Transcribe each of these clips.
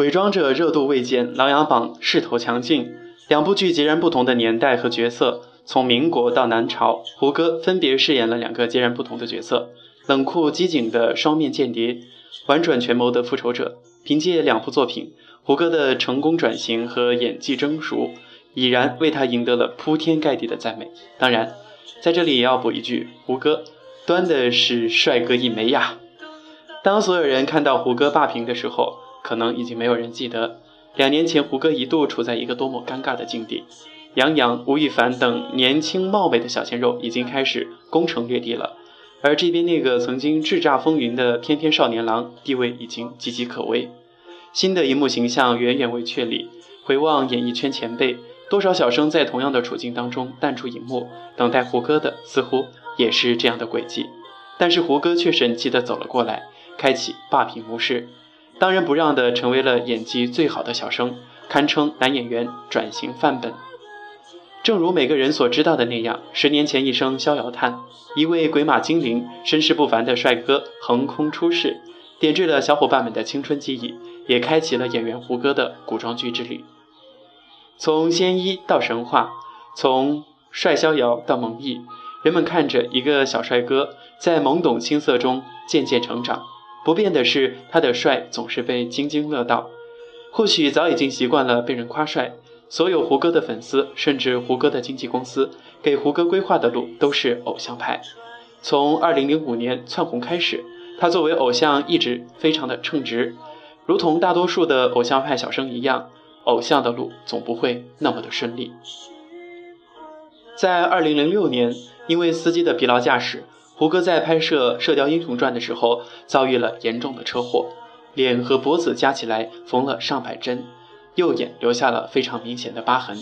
伪装者热度未减，琅琊榜势头强劲。两部剧截然不同的年代和角色，从民国到南朝，胡歌分别饰演了两个截然不同的角色：冷酷机警的双面间谍，婉转权谋的复仇者。凭借两部作品，胡歌的成功转型和演技蒸熟，已然为他赢得了铺天盖地的赞美。当然，在这里也要补一句：胡歌端的是帅哥一枚呀！当所有人看到胡歌霸屏的时候，可能已经没有人记得，两年前胡歌一度处在一个多么尴尬的境地。杨洋、吴亦凡等年轻貌美的小鲜肉已经开始攻城略地了，而这边那个曾经叱咤风云的翩翩少年郎，地位已经岌岌可危。新的荧幕形象远远未确立。回望演艺圈前辈，多少小生在同样的处境当中淡出荧幕，等待胡歌的似乎也是这样的轨迹。但是胡歌却神奇地走了过来，开启霸屏模式。当仁不让的成为了演技最好的小生，堪称男演员转型范本。正如每个人所知道的那样，十年前一声逍遥叹，一位鬼马精灵、身世不凡的帅哥横空出世，点缀了小伙伴们的青春记忆，也开启了演员胡歌的古装剧之旅。从仙一到神话，从帅逍遥到萌毅，人们看着一个小帅哥在懵懂青涩中渐渐成长。不变的是，他的帅总是被津津乐道。或许早已经习惯了被人夸帅，所有胡歌的粉丝，甚至胡歌的经纪公司，给胡歌规划的路都是偶像派。从2005年窜红开始，他作为偶像一直非常的称职。如同大多数的偶像派小生一样，偶像的路总不会那么的顺利。在2006年，因为司机的疲劳驾驶。胡歌在拍摄《射雕英雄传》的时候遭遇了严重的车祸，脸和脖子加起来缝了上百针，右眼留下了非常明显的疤痕。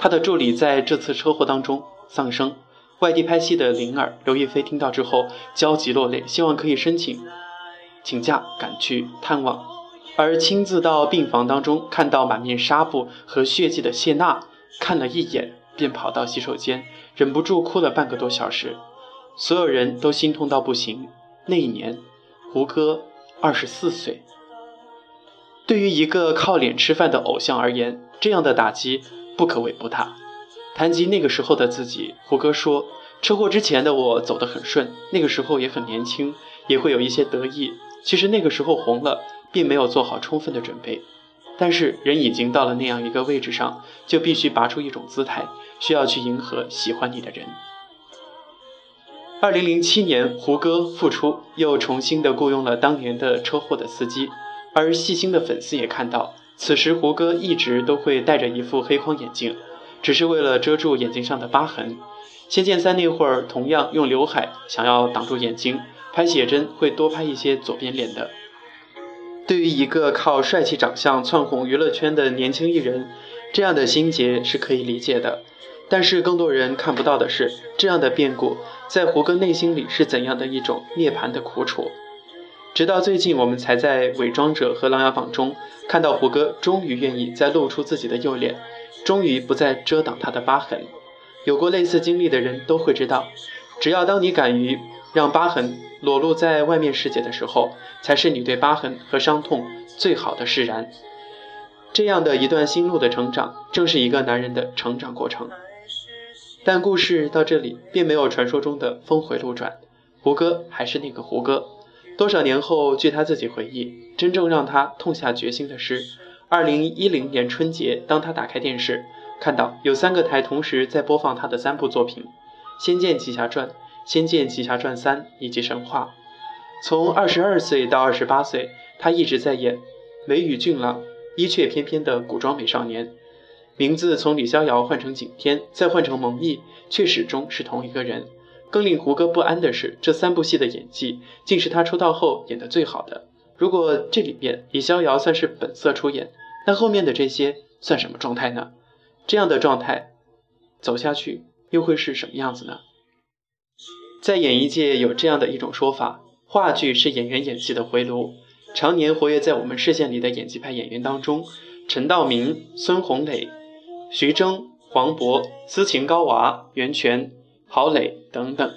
他的助理在这次车祸当中丧生，外地拍戏的灵儿刘亦菲听到之后焦急落泪，希望可以申请请假赶去探望。而亲自到病房当中看到满面纱布和血迹的谢娜，看了一眼便跑到洗手间，忍不住哭了半个多小时。所有人都心痛到不行。那一年，胡歌二十四岁。对于一个靠脸吃饭的偶像而言，这样的打击不可谓不大。谈及那个时候的自己，胡歌说：“车祸之前的我走得很顺，那个时候也很年轻，也会有一些得意。其实那个时候红了，并没有做好充分的准备。但是人已经到了那样一个位置上，就必须拔出一种姿态，需要去迎合喜欢你的人。”二零零七年，胡歌复出，又重新的雇佣了当年的车祸的司机。而细心的粉丝也看到，此时胡歌一直都会戴着一副黑框眼镜，只是为了遮住眼睛上的疤痕。《仙剑三》那会儿，同样用刘海想要挡住眼睛，拍写真会多拍一些左边脸的。对于一个靠帅气长相窜红娱乐圈的年轻艺人，这样的心结是可以理解的。但是更多人看不到的是，这样的变故在胡歌内心里是怎样的一种涅槃的苦楚。直到最近，我们才在《伪装者》和《琅琊榜》中看到胡歌终于愿意再露出自己的右脸，终于不再遮挡他的疤痕。有过类似经历的人都会知道，只要当你敢于让疤痕裸露在外面世界的时候，才是你对疤痕和伤痛最好的释然。这样的一段心路的成长，正是一个男人的成长过程。但故事到这里并没有传说中的峰回路转，胡歌还是那个胡歌。多少年后，据他自己回忆，真正让他痛下决心的是，二零一零年春节，当他打开电视，看到有三个台同时在播放他的三部作品：《仙剑奇侠传》《仙剑奇侠传三》以及《神话》。从二十二岁到二十八岁，他一直在演眉宇俊朗、衣却翩翩的古装美少年。名字从李逍遥换成景天，再换成蒙毅，却始终是同一个人。更令胡歌不安的是，这三部戏的演技竟是他出道后演的最好的。如果这里面李逍遥算是本色出演，那后面的这些算什么状态呢？这样的状态走下去又会是什么样子呢？在演艺界有这样的一种说法：话剧是演员演技的回炉。常年活跃在我们视线里的演技派演员当中，陈道明、孙红雷。徐峥、黄渤、斯琴高娃、袁泉、郝蕾等等，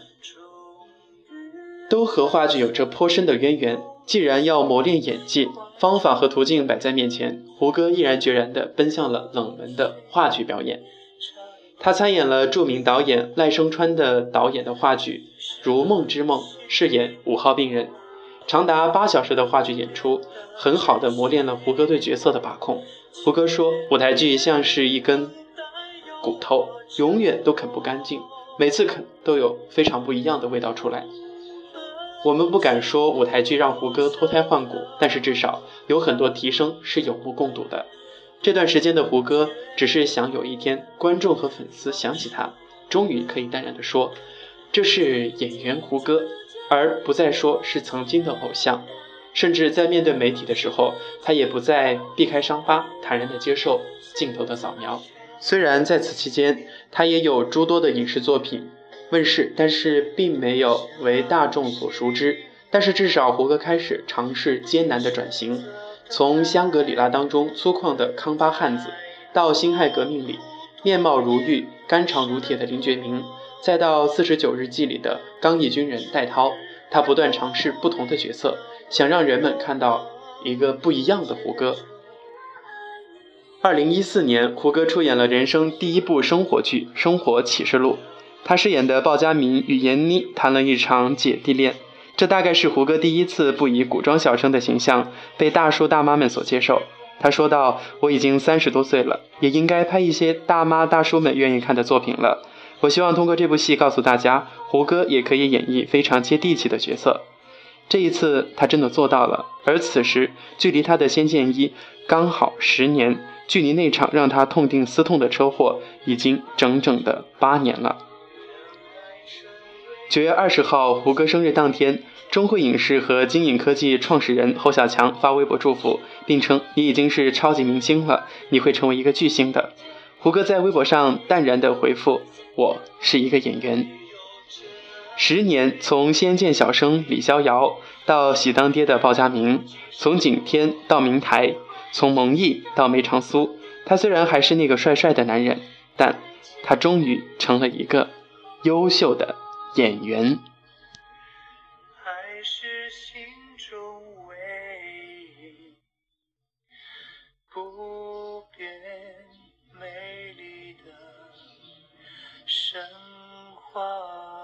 都和话剧有着颇深的渊源。既然要磨练演技，方法和途径摆在面前，胡歌毅然决然地奔向了冷门的话剧表演。他参演了著名导演赖声川的导演的话剧《如梦之梦》，饰演五号病人。长达八小时的话剧演出，很好的磨练了胡歌对角色的把控。胡歌说：“舞台剧像是一根骨头，永远都啃不干净，每次啃都有非常不一样的味道出来。”我们不敢说舞台剧让胡歌脱胎换骨，但是至少有很多提升是有目共睹的。这段时间的胡歌，只是想有一天观众和粉丝想起他，终于可以淡然地说：“这是演员胡歌。”而不再说是曾经的偶像，甚至在面对媒体的时候，他也不再避开伤疤，坦然地接受镜头的扫描。虽然在此期间，他也有诸多的影视作品问世，但是并没有为大众所熟知。但是至少胡歌开始尝试艰难的转型，从香格里拉当中粗犷的康巴汉子，到辛亥革命里面貌如玉、肝肠如铁的林觉民。再到《四十九日记》里的刚毅军人戴涛，他不断尝试不同的角色，想让人们看到一个不一样的胡歌。二零一四年，胡歌出演了人生第一部生活剧《生活启示录》，他饰演的鲍家明与闫妮谈了一场姐弟恋，这大概是胡歌第一次不以古装小生的形象被大叔大妈们所接受。他说道：“我已经三十多岁了，也应该拍一些大妈大叔们愿意看的作品了。”我希望通过这部戏告诉大家，胡歌也可以演绎非常接地气的角色。这一次他真的做到了，而此时距离他的《仙剑一》刚好十年，距离那场让他痛定思痛的车祸已经整整的八年了。九月二十号，胡歌生日当天，中汇影视和金影科技创始人侯小强发微博祝福，并称：“你已经是超级明星了，你会成为一个巨星的。”胡歌在微博上淡然地回复。我是一个演员，十年从仙剑小生李逍遥到喜当爹的鲍家明从景天到明台从蒙毅到梅长苏。他虽然还是那个帅帅的男人但他终于成了一个优秀的演员。还是心中唯一不变美丽的神话。